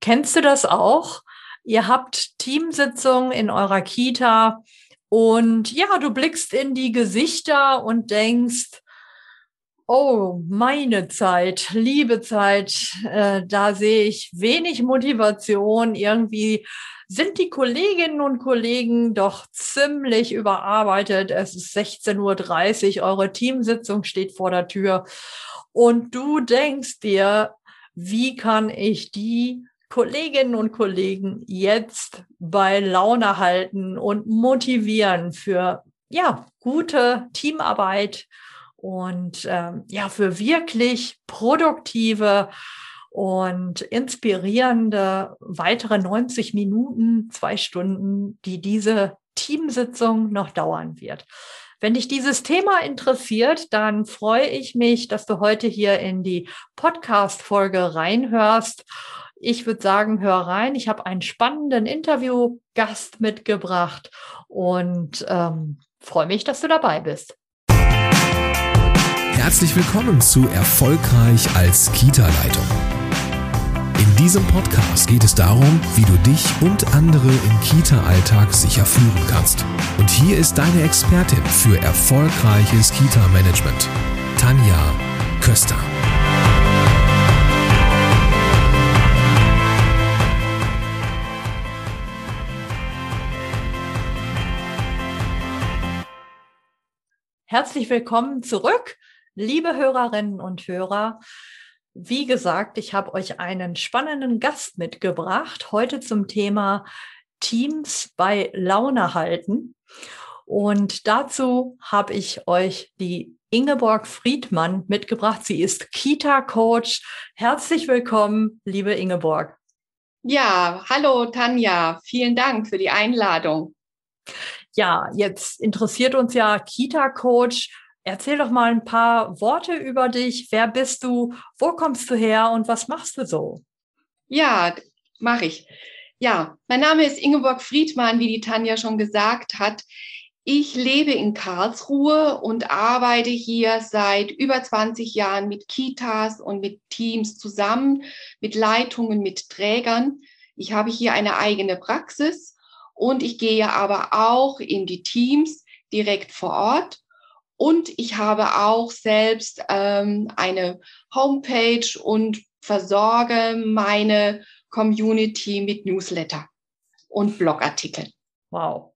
Kennst du das auch? Ihr habt Teamsitzungen in eurer Kita und ja, du blickst in die Gesichter und denkst, oh, meine Zeit, liebe Zeit, äh, da sehe ich wenig Motivation. Irgendwie sind die Kolleginnen und Kollegen doch ziemlich überarbeitet. Es ist 16.30 Uhr, eure Teamsitzung steht vor der Tür und du denkst dir, wie kann ich die Kolleginnen und Kollegen jetzt bei Laune halten und motivieren für ja gute Teamarbeit und ähm, ja für wirklich produktive und inspirierende weitere 90 Minuten, zwei Stunden, die diese Teamsitzung noch dauern wird. Wenn dich dieses Thema interessiert, dann freue ich mich, dass du heute hier in die Podcast-Folge reinhörst. Ich würde sagen, hör rein. Ich habe einen spannenden Interviewgast mitgebracht und ähm, freue mich, dass du dabei bist. Herzlich willkommen zu Erfolgreich als Kita-Leitung. In diesem Podcast geht es darum, wie du dich und andere im Kita-Alltag sicher führen kannst. Und hier ist deine Expertin für erfolgreiches Kita-Management, Tanja Köster. Herzlich willkommen zurück, liebe Hörerinnen und Hörer. Wie gesagt, ich habe euch einen spannenden Gast mitgebracht, heute zum Thema Teams bei Laune halten. Und dazu habe ich euch die Ingeborg Friedmann mitgebracht. Sie ist Kita-Coach. Herzlich willkommen, liebe Ingeborg. Ja, hallo Tanja. Vielen Dank für die Einladung ja, jetzt interessiert uns ja Kita-Coach. Erzähl doch mal ein paar Worte über dich. Wer bist du? Wo kommst du her und was machst du so? Ja, mache ich. Ja, mein Name ist Ingeborg Friedmann, wie die Tanja schon gesagt hat. Ich lebe in Karlsruhe und arbeite hier seit über 20 Jahren mit Kitas und mit Teams zusammen, mit Leitungen, mit Trägern. Ich habe hier eine eigene Praxis und ich gehe aber auch in die Teams direkt vor Ort. Und ich habe auch selbst ähm, eine Homepage und versorge meine Community mit Newsletter und Blogartikeln. Wow.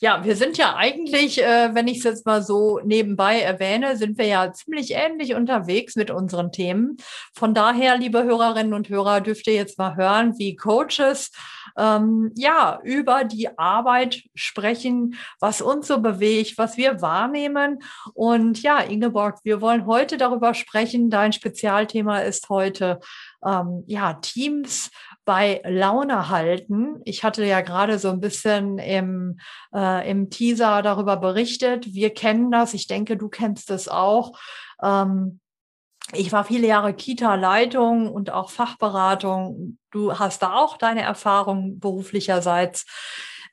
Ja, wir sind ja eigentlich, äh, wenn ich es jetzt mal so nebenbei erwähne, sind wir ja ziemlich ähnlich unterwegs mit unseren Themen. Von daher, liebe Hörerinnen und Hörer, dürft ihr jetzt mal hören, wie Coaches ähm, ja über die Arbeit sprechen, was uns so bewegt, was wir wahrnehmen. Und ja, Ingeborg, wir wollen heute darüber sprechen. Dein Spezialthema ist heute ähm, ja Teams bei Laune halten. Ich hatte ja gerade so ein bisschen im, äh, im Teaser darüber berichtet. Wir kennen das. Ich denke, du kennst es auch. Ähm, ich war viele Jahre Kita-Leitung und auch Fachberatung. Du hast da auch deine Erfahrung beruflicherseits.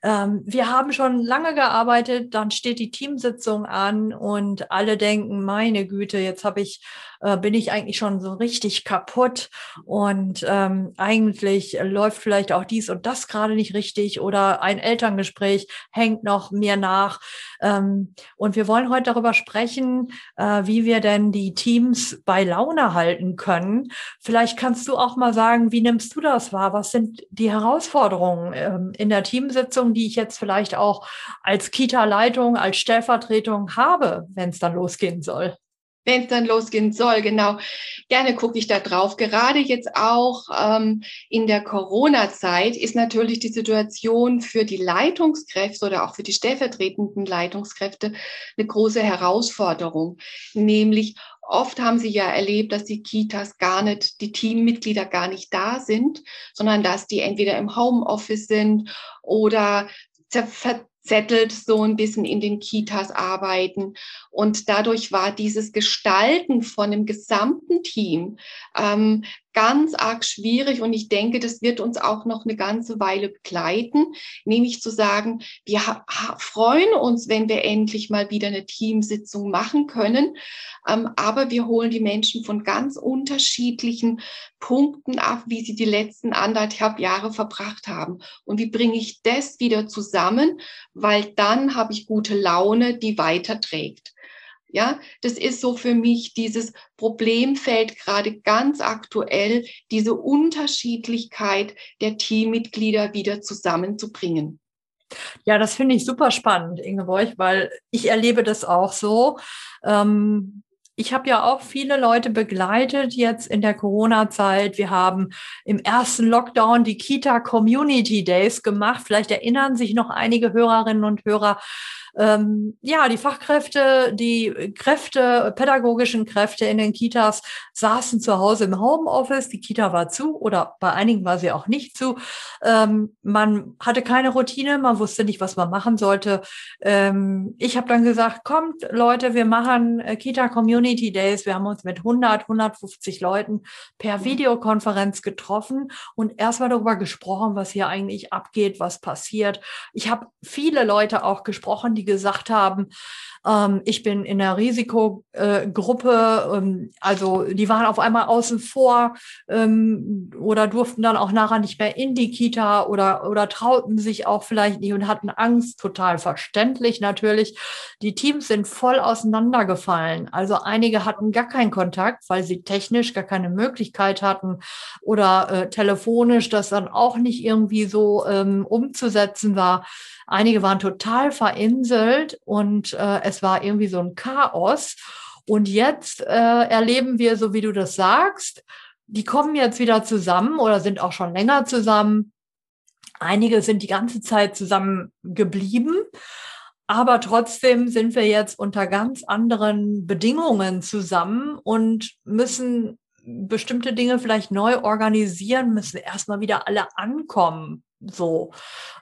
Ähm, wir haben schon lange gearbeitet, dann steht die Teamsitzung an und alle denken, meine Güte, jetzt habe ich äh, bin ich eigentlich schon so richtig kaputt und ähm, eigentlich läuft vielleicht auch dies und das gerade nicht richtig oder ein Elterngespräch hängt noch mir nach. Ähm, und wir wollen heute darüber sprechen, äh, wie wir denn die Teams bei Laune halten können. Vielleicht kannst du auch mal sagen, wie nimmst du das wahr? Was sind die Herausforderungen ähm, in der Teamsitzung, die ich jetzt vielleicht auch als Kita-Leitung, als Stellvertretung habe, wenn es dann losgehen soll? wenn es dann losgehen soll, genau. Gerne gucke ich da drauf. Gerade jetzt auch ähm, in der Corona-Zeit ist natürlich die Situation für die Leitungskräfte oder auch für die stellvertretenden Leitungskräfte eine große Herausforderung. Nämlich oft haben sie ja erlebt, dass die Kitas gar nicht, die Teammitglieder gar nicht da sind, sondern dass die entweder im Homeoffice sind oder gesettelt so ein bisschen in den Kitas arbeiten. Und dadurch war dieses Gestalten von dem gesamten Team ähm, ganz arg schwierig und ich denke, das wird uns auch noch eine ganze Weile begleiten, nämlich zu sagen, wir freuen uns, wenn wir endlich mal wieder eine Teamsitzung machen können, ähm, aber wir holen die Menschen von ganz unterschiedlichen Punkten ab, wie sie die letzten anderthalb Jahre verbracht haben. Und wie bringe ich das wieder zusammen, weil dann habe ich gute Laune, die weiterträgt. Ja, das ist so für mich dieses Problemfeld gerade ganz aktuell, diese Unterschiedlichkeit der Teammitglieder wieder zusammenzubringen. Ja, das finde ich super spannend, Ingeborg, weil ich erlebe das auch so. Ähm, ich habe ja auch viele Leute begleitet jetzt in der Corona-Zeit. Wir haben im ersten Lockdown die Kita Community Days gemacht. Vielleicht erinnern sich noch einige Hörerinnen und Hörer ähm, ja, die Fachkräfte, die Kräfte, pädagogischen Kräfte in den Kitas saßen zu Hause im Homeoffice. Die Kita war zu oder bei einigen war sie auch nicht zu. Ähm, man hatte keine Routine, man wusste nicht, was man machen sollte. Ähm, ich habe dann gesagt, kommt Leute, wir machen äh, Kita Community Days. Wir haben uns mit 100, 150 Leuten per. Videokonferenz getroffen und erstmal darüber gesprochen, was hier eigentlich abgeht, was passiert. Ich habe viele Leute auch gesprochen, die gesagt haben, ähm, ich bin in der Risikogruppe, ähm, also die waren auf einmal außen vor ähm, oder durften dann auch nachher nicht mehr in die Kita oder, oder trauten sich auch vielleicht nicht und hatten Angst, total verständlich natürlich. Die Teams sind voll auseinandergefallen. Also einige hatten gar keinen Kontakt, weil sie technisch gar keine Möglichkeit hatten oder äh, telefonisch das dann auch nicht irgendwie so ähm, umzusetzen war. Einige waren total verinselt und äh, es war irgendwie so ein Chaos. Und jetzt äh, erleben wir, so wie du das sagst, die kommen jetzt wieder zusammen oder sind auch schon länger zusammen. Einige sind die ganze Zeit zusammen geblieben. Aber trotzdem sind wir jetzt unter ganz anderen Bedingungen zusammen und müssen bestimmte Dinge vielleicht neu organisieren, müssen erstmal wieder alle ankommen. So.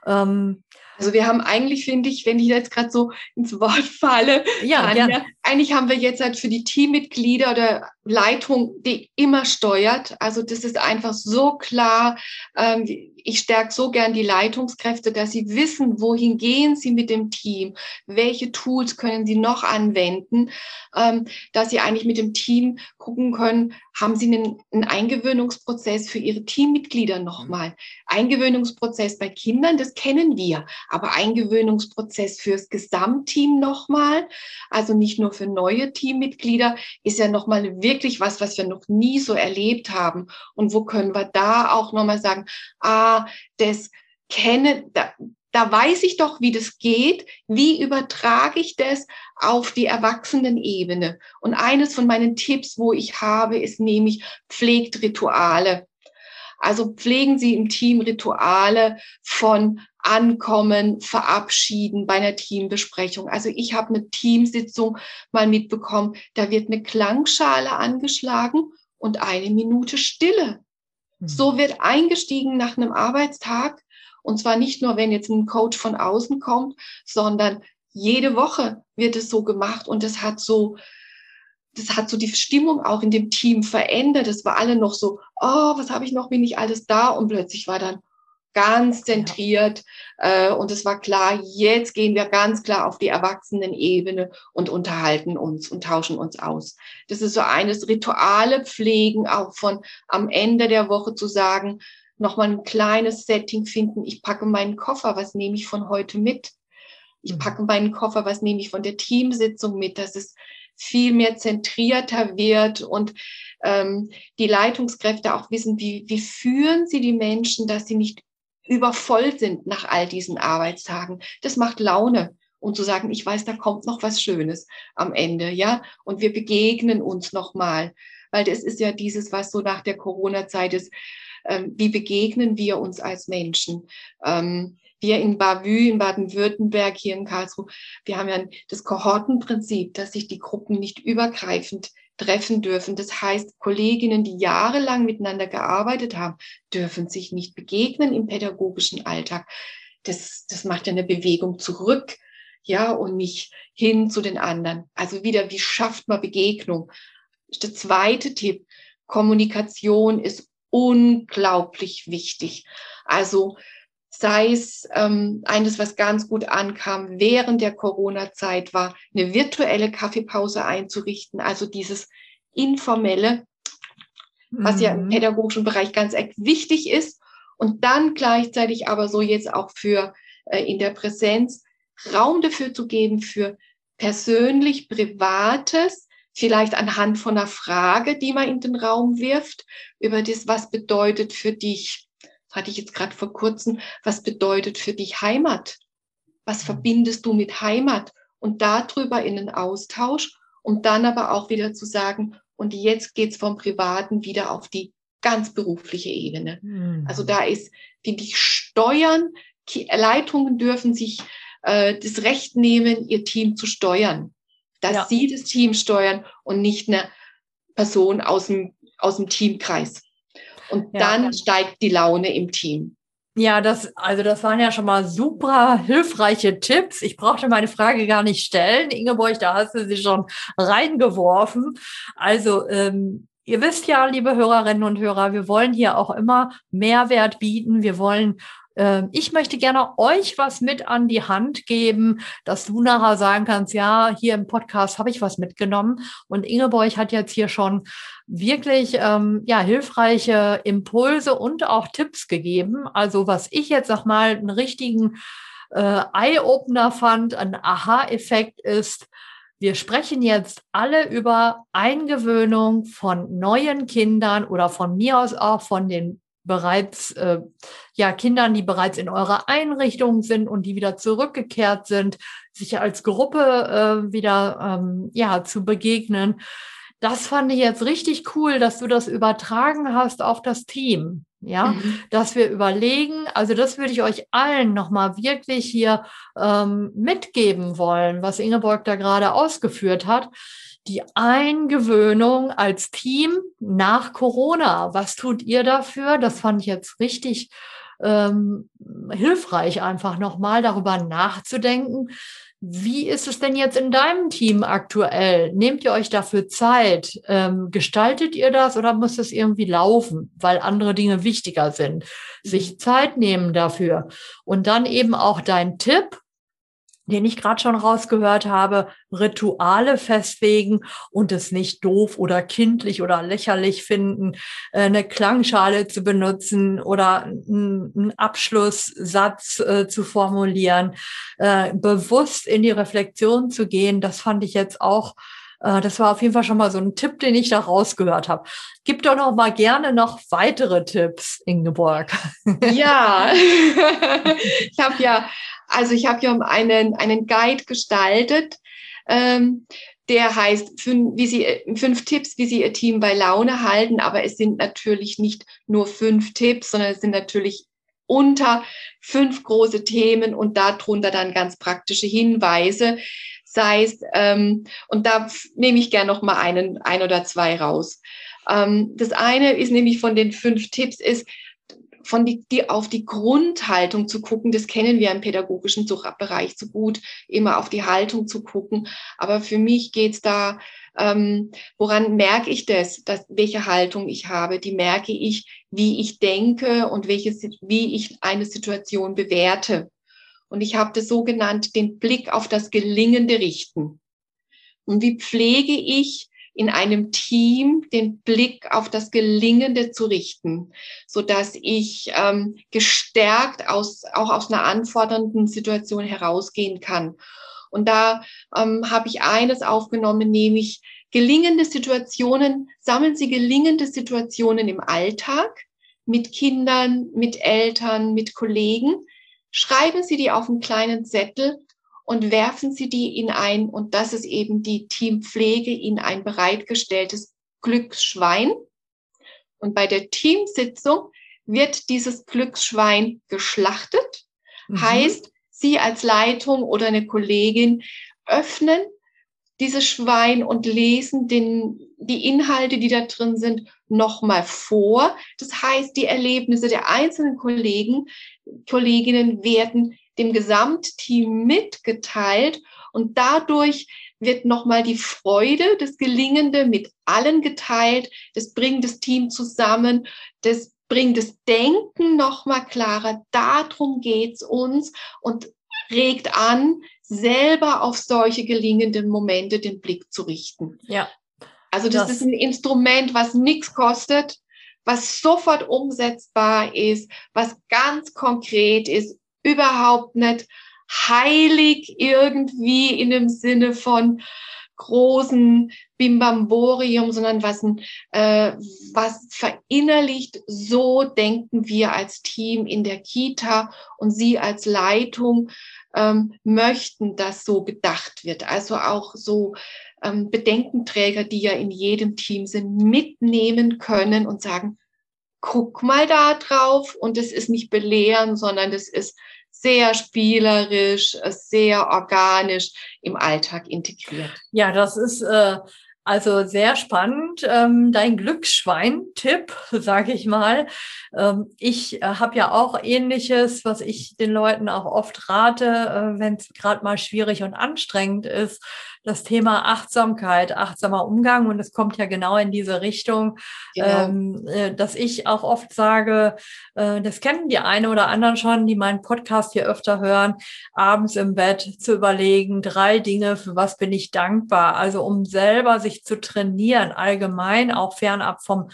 Ähm, also wir haben eigentlich, finde ich, wenn ich jetzt gerade so ins Wort falle, ja, Tanja, eigentlich haben wir jetzt halt für die Teammitglieder oder Leitung, die immer steuert. Also das ist einfach so klar. Ähm, ich stärke so gern die Leitungskräfte, dass sie wissen, wohin gehen sie mit dem Team, welche Tools können sie noch anwenden, ähm, dass sie eigentlich mit dem Team gucken können, haben sie einen, einen Eingewöhnungsprozess für ihre Teammitglieder nochmal. Eingewöhnungsprozess bei Kindern, das kennen wir, aber Eingewöhnungsprozess fürs Gesamtteam nochmal, also nicht nur für neue Teammitglieder, ist ja nochmal wirklich was, was wir noch nie so erlebt haben. Und wo können wir da auch nochmal sagen, ah, das kenne, da, da weiß ich doch, wie das geht. Wie übertrage ich das auf die Erwachsenenebene? Und eines von meinen Tipps, wo ich habe, ist nämlich pflegt Rituale. Also pflegen Sie im Team Rituale von Ankommen, Verabschieden bei einer Teambesprechung. Also ich habe eine Teamsitzung mal mitbekommen, da wird eine Klangschale angeschlagen und eine Minute Stille. So mhm. wird eingestiegen nach einem Arbeitstag. Und zwar nicht nur, wenn jetzt ein Coach von außen kommt, sondern jede Woche wird es so gemacht und es hat so, das hat so die Stimmung auch in dem Team verändert. Es war alle noch so, oh, was habe ich noch, bin ich alles da? Und plötzlich war dann ganz zentriert. Äh, und es war klar, jetzt gehen wir ganz klar auf die Erwachsenenebene und unterhalten uns und tauschen uns aus. Das ist so eines Rituale pflegen, auch von am Ende der Woche zu sagen, nochmal ein kleines Setting finden. Ich packe meinen Koffer, was nehme ich von heute mit? Ich mhm. packe meinen Koffer, was nehme ich von der Teamsitzung mit, dass es viel mehr zentrierter wird und ähm, die Leitungskräfte auch wissen, wie, wie führen sie die Menschen, dass sie nicht übervoll sind nach all diesen Arbeitstagen. Das macht Laune. Und zu sagen, ich weiß, da kommt noch was Schönes am Ende, ja. Und wir begegnen uns nochmal. Weil das ist ja dieses, was so nach der Corona-Zeit ist. Ähm, wie begegnen wir uns als Menschen? Ähm, wir in Bavü, in Baden-Württemberg, hier in Karlsruhe, wir haben ja das Kohortenprinzip, dass sich die Gruppen nicht übergreifend treffen dürfen. Das heißt, Kolleginnen, die jahrelang miteinander gearbeitet haben, dürfen sich nicht begegnen im pädagogischen Alltag. das, das macht ja eine Bewegung zurück, ja, und nicht hin zu den anderen. Also wieder, wie schafft man Begegnung? Der zweite Tipp, Kommunikation ist unglaublich wichtig. Also sei es ähm, eines, was ganz gut ankam während der Corona-Zeit, war eine virtuelle Kaffeepause einzurichten, also dieses informelle, was ja im mhm. pädagogischen Bereich ganz wichtig ist. Und dann gleichzeitig aber so jetzt auch für äh, in der Präsenz Raum dafür zu geben für persönlich Privates, vielleicht anhand von einer Frage, die man in den Raum wirft, über das, was bedeutet für dich, das hatte ich jetzt gerade vor kurzem, was bedeutet für dich Heimat? Was verbindest du mit Heimat? Und darüber in den Austausch, um dann aber auch wieder zu sagen, und jetzt geht's vom Privaten wieder auf die ganz berufliche Ebene. Mhm. Also da ist, finde ich, Steuern, Leitungen dürfen sich äh, das Recht nehmen, ihr Team zu steuern. Dass ja. sie das Team steuern und nicht eine Person aus dem, aus dem Teamkreis. Und ja, dann steigt die Laune im Team. Ja, das, also das waren ja schon mal super hilfreiche Tipps. Ich brauchte meine Frage gar nicht stellen. Ingeborg, da hast du sie schon reingeworfen. Also, ähm, ihr wisst ja, liebe Hörerinnen und Hörer, wir wollen hier auch immer Mehrwert bieten. Wir wollen ich möchte gerne euch was mit an die Hand geben, dass du nachher sagen kannst, ja, hier im Podcast habe ich was mitgenommen. Und Ingeborg hat jetzt hier schon wirklich ähm, ja hilfreiche Impulse und auch Tipps gegeben. Also was ich jetzt sag mal einen richtigen äh, Eye-Opener fand, ein Aha-Effekt ist, wir sprechen jetzt alle über Eingewöhnung von neuen Kindern oder von mir aus auch von den bereits äh, ja Kindern, die bereits in eurer Einrichtung sind und die wieder zurückgekehrt sind, sich als Gruppe äh, wieder ähm, ja zu begegnen. Das fand ich jetzt richtig cool, dass du das übertragen hast auf das Team. Ja, mhm. dass wir überlegen, also das würde ich euch allen nochmal wirklich hier ähm, mitgeben wollen, was Ingeborg da gerade ausgeführt hat die Eingewöhnung als Team nach Corona. Was tut ihr dafür? Das fand ich jetzt richtig ähm, hilfreich, einfach nochmal darüber nachzudenken. Wie ist es denn jetzt in deinem Team aktuell? Nehmt ihr euch dafür Zeit? Ähm, gestaltet ihr das oder muss es irgendwie laufen, weil andere Dinge wichtiger sind? Sich Zeit nehmen dafür. Und dann eben auch dein Tipp, den ich gerade schon rausgehört habe, Rituale festlegen und es nicht doof oder kindlich oder lächerlich finden, äh, eine Klangschale zu benutzen oder einen Abschlusssatz äh, zu formulieren, äh, bewusst in die Reflexion zu gehen. Das fand ich jetzt auch das war auf jeden Fall schon mal so ein Tipp, den ich da rausgehört habe. Gib doch noch mal gerne noch weitere Tipps, Ingeborg. Ja, ich habe ja also ich habe ja einen, einen Guide gestaltet, ähm, der heißt fünf, wie Sie, fünf Tipps, wie Sie Ihr Team bei Laune halten. Aber es sind natürlich nicht nur fünf Tipps, sondern es sind natürlich unter fünf große Themen und darunter dann ganz praktische Hinweise. Sei es, ähm, und da nehme ich gerne noch mal einen, ein oder zwei raus. Ähm, das eine ist nämlich von den fünf Tipps ist, von die, die auf die Grundhaltung zu gucken, das kennen wir im pädagogischen Bereich so gut, immer auf die Haltung zu gucken. Aber für mich geht's da, ähm, woran merke ich das, dass, welche Haltung ich habe? Die merke ich, wie ich denke und welche, wie ich eine Situation bewerte. Und ich habe das so genannt, den Blick auf das Gelingende richten. Und wie pflege ich in einem Team den Blick auf das Gelingende zu richten, so dass ich ähm, gestärkt aus, auch aus einer anfordernden Situation herausgehen kann. Und da ähm, habe ich eines aufgenommen, nämlich gelingende Situationen, sammeln Sie gelingende Situationen im Alltag mit Kindern, mit Eltern, mit Kollegen. Schreiben Sie die auf einen kleinen Zettel und werfen Sie die in ein, und das ist eben die Teampflege, in ein bereitgestelltes Glücksschwein. Und bei der Teamsitzung wird dieses Glücksschwein geschlachtet. Mhm. Heißt, Sie als Leitung oder eine Kollegin öffnen dieses Schwein und lesen den, die Inhalte, die da drin sind, nochmal vor. Das heißt, die Erlebnisse der einzelnen Kollegen, Kolleginnen werden dem Gesamtteam mitgeteilt und dadurch wird nochmal die Freude, das Gelingende mit allen geteilt. Das bringt das Team zusammen. Das bringt das Denken nochmal klarer. Darum geht's uns und regt an, selber auf solche gelingenden Momente den Blick zu richten. Ja. Also das, das ist ein Instrument, was nichts kostet, was sofort umsetzbar ist, was ganz konkret ist, überhaupt nicht heilig irgendwie in dem Sinne von großen Bimbamborium, sondern was, äh, was verinnerlicht, so denken wir als Team in der Kita und Sie als Leitung ähm, möchten, dass so gedacht wird. Also auch so ähm, Bedenkenträger, die ja in jedem Team sind, mitnehmen können und sagen, guck mal da drauf und es ist nicht belehren, sondern es ist sehr spielerisch, sehr organisch im Alltag integriert. Ja, das ist äh, also sehr spannend. Ähm, dein Glücksschwein-Tipp, sage ich mal. Ähm, ich äh, habe ja auch ähnliches, was ich den Leuten auch oft rate, äh, wenn es gerade mal schwierig und anstrengend ist das Thema Achtsamkeit, achtsamer Umgang. Und es kommt ja genau in diese Richtung, genau. ähm, äh, dass ich auch oft sage, äh, das kennen die eine oder anderen schon, die meinen Podcast hier öfter hören, abends im Bett zu überlegen, drei Dinge, für was bin ich dankbar. Also um selber sich zu trainieren, allgemein, auch fernab vom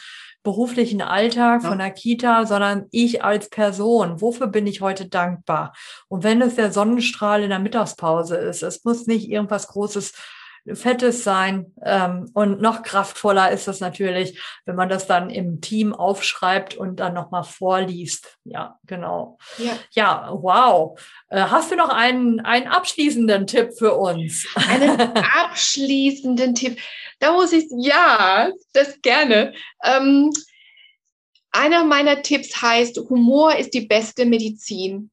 beruflichen Alltag, von der Kita, sondern ich als Person. Wofür bin ich heute dankbar? Und wenn es der Sonnenstrahl in der Mittagspause ist, es muss nicht irgendwas Großes Fettes sein. Ähm, und noch kraftvoller ist das natürlich, wenn man das dann im Team aufschreibt und dann nochmal vorliest. Ja, genau. Ja, ja wow. Äh, hast du noch einen, einen abschließenden Tipp für uns? Einen abschließenden Tipp. Da muss ich, ja, das gerne. Ähm, einer meiner Tipps heißt, Humor ist die beste Medizin.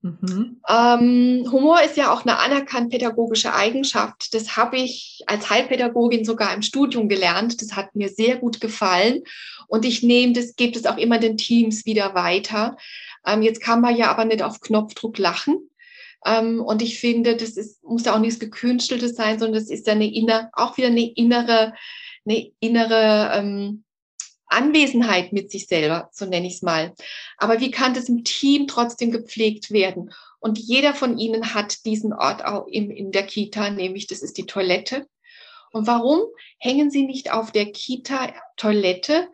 Mhm. Ähm, Humor ist ja auch eine anerkannte pädagogische Eigenschaft. Das habe ich als Heilpädagogin sogar im Studium gelernt. Das hat mir sehr gut gefallen. Und ich nehme das, gebe es auch immer den Teams wieder weiter. Ähm, jetzt kann man ja aber nicht auf Knopfdruck lachen. Ähm, und ich finde, das ist, muss ja auch nichts Gekünsteltes sein, sondern das ist ja eine innere, auch wieder eine innere, eine innere ähm, Anwesenheit mit sich selber, so nenne ich es mal. Aber wie kann das im Team trotzdem gepflegt werden? Und jeder von Ihnen hat diesen Ort auch in, in der Kita, nämlich das ist die Toilette. Und warum hängen Sie nicht auf der Kita-Toilette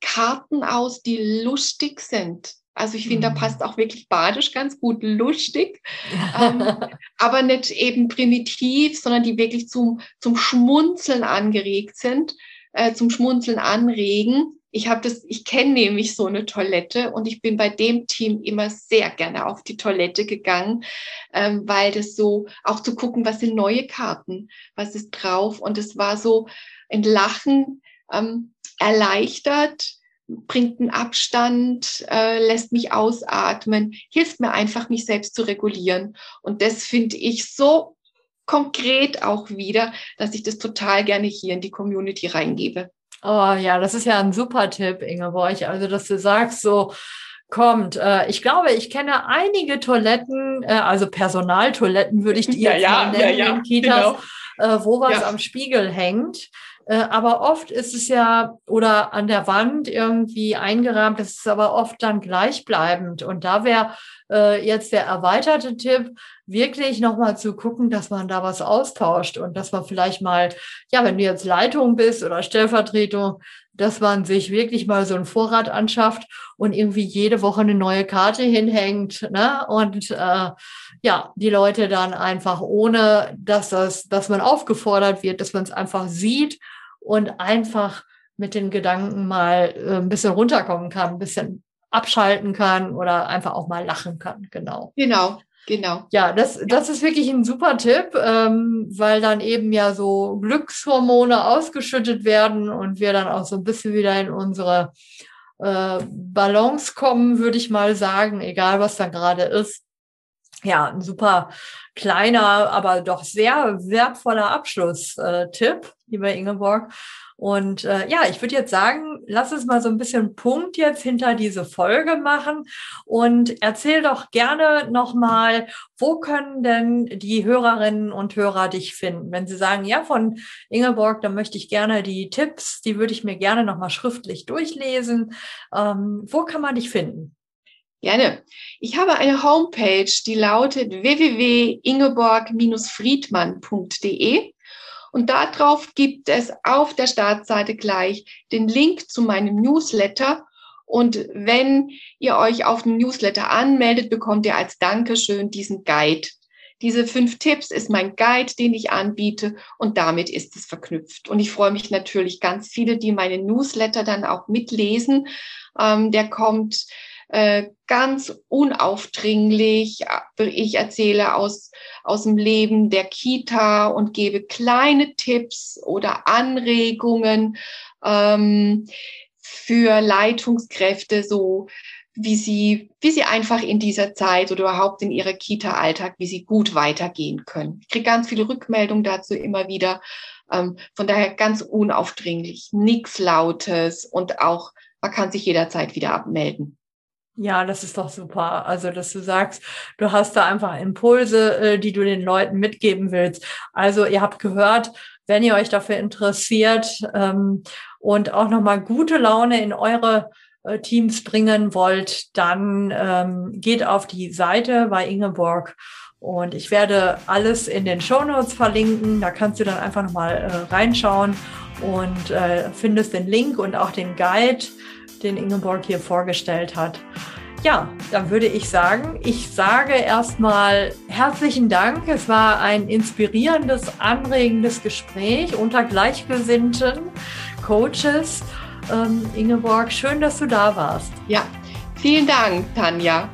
Karten aus, die lustig sind? Also ich finde, da mhm. passt auch wirklich badisch ganz gut lustig, ähm, aber nicht eben primitiv, sondern die wirklich zum, zum Schmunzeln angeregt sind äh, zum Schmunzeln anregen. Ich habe das, ich kenne nämlich so eine Toilette und ich bin bei dem Team immer sehr gerne auf die Toilette gegangen, ähm, weil das so auch zu gucken, was sind neue Karten, was ist drauf und es war so ein Lachen ähm, erleichtert, bringt einen Abstand, äh, lässt mich ausatmen, hilft mir einfach, mich selbst zu regulieren. Und das finde ich so konkret auch wieder, dass ich das total gerne hier in die Community reingebe. Oh ja, das ist ja ein super Tipp, Ingeborg. Also, dass du sagst, so kommt. Äh, ich glaube, ich kenne einige Toiletten, äh, also Personaltoiletten würde ich die ja, jetzt ja, nennen ja, ja, in Kitas, genau. äh, wo was am Spiegel hängt. Äh, aber oft ist es ja oder an der Wand irgendwie eingerahmt, das ist aber oft dann gleichbleibend. Und da wäre äh, jetzt der erweiterte Tipp, wirklich nochmal zu gucken, dass man da was austauscht und dass man vielleicht mal, ja, wenn du jetzt Leitung bist oder Stellvertretung, dass man sich wirklich mal so ein Vorrat anschafft und irgendwie jede Woche eine neue Karte hinhängt, ne? Und äh, ja, die Leute dann einfach ohne, dass das, dass man aufgefordert wird, dass man es einfach sieht und einfach mit den Gedanken mal äh, ein bisschen runterkommen kann, ein bisschen abschalten kann oder einfach auch mal lachen kann. Genau. Genau. Genau. Ja, das, das ist wirklich ein super Tipp, ähm, weil dann eben ja so Glückshormone ausgeschüttet werden und wir dann auch so ein bisschen wieder in unsere äh, Balance kommen, würde ich mal sagen, egal was da gerade ist. Ja, ein super kleiner, aber doch sehr wertvoller Abschlusstipp, lieber Ingeborg. Und äh, ja, ich würde jetzt sagen, lass uns mal so ein bisschen Punkt jetzt hinter diese Folge machen und erzähl doch gerne nochmal, wo können denn die Hörerinnen und Hörer dich finden? Wenn sie sagen, ja, von Ingeborg, da möchte ich gerne die Tipps, die würde ich mir gerne nochmal schriftlich durchlesen. Ähm, wo kann man dich finden? Gerne. Ich habe eine Homepage, die lautet www.ingeborg-friedmann.de. Und darauf gibt es auf der Startseite gleich den Link zu meinem Newsletter. Und wenn ihr euch auf den Newsletter anmeldet, bekommt ihr als Dankeschön diesen Guide. Diese fünf Tipps ist mein Guide, den ich anbiete und damit ist es verknüpft. Und ich freue mich natürlich ganz viele, die meine Newsletter dann auch mitlesen. Ähm, der kommt ganz unaufdringlich. Ich erzähle aus, aus dem Leben der Kita und gebe kleine Tipps oder Anregungen ähm, für Leitungskräfte, so wie sie, wie sie einfach in dieser Zeit oder überhaupt in ihrer Kita-Alltag, wie sie gut weitergehen können. Ich kriege ganz viele Rückmeldungen dazu immer wieder. Ähm, von daher ganz unaufdringlich, nichts Lautes und auch man kann sich jederzeit wieder abmelden. Ja, das ist doch super. Also, dass du sagst, du hast da einfach Impulse, äh, die du den Leuten mitgeben willst. Also, ihr habt gehört, wenn ihr euch dafür interessiert ähm, und auch nochmal gute Laune in eure äh, Teams bringen wollt, dann ähm, geht auf die Seite bei Ingeborg und ich werde alles in den Show Notes verlinken. Da kannst du dann einfach nochmal äh, reinschauen und äh, findest den Link und auch den Guide den Ingeborg hier vorgestellt hat. Ja, dann würde ich sagen, ich sage erstmal herzlichen Dank. Es war ein inspirierendes, anregendes Gespräch unter Gleichgesinnten, Coaches. Ähm, Ingeborg, schön, dass du da warst. Ja, vielen Dank, Tanja,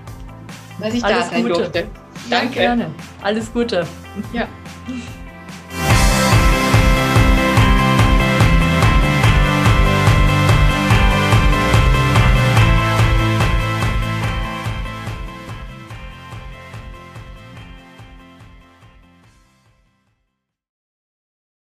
dass ich Alles da sein Gute. durfte. Danke. Ja, gerne. Alles Gute. Ja.